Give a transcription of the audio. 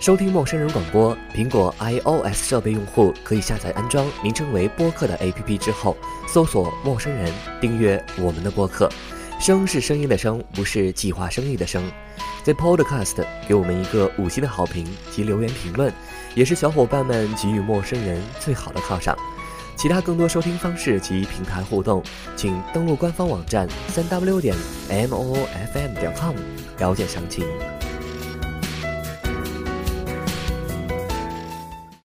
收听陌生人广播，苹果 iOS 设备用户可以下载安装名称为播客的 APP 之后，搜索“陌生人”，订阅我们的播客。声是声音的声，不是计划生育的生。在 Podcast 给我们一个五星的好评及留言评论，也是小伙伴们给予陌生人最好的犒赏。其他更多收听方式及平台互动，请登录官方网站三 w 点 m o f m 点 com 了解详情。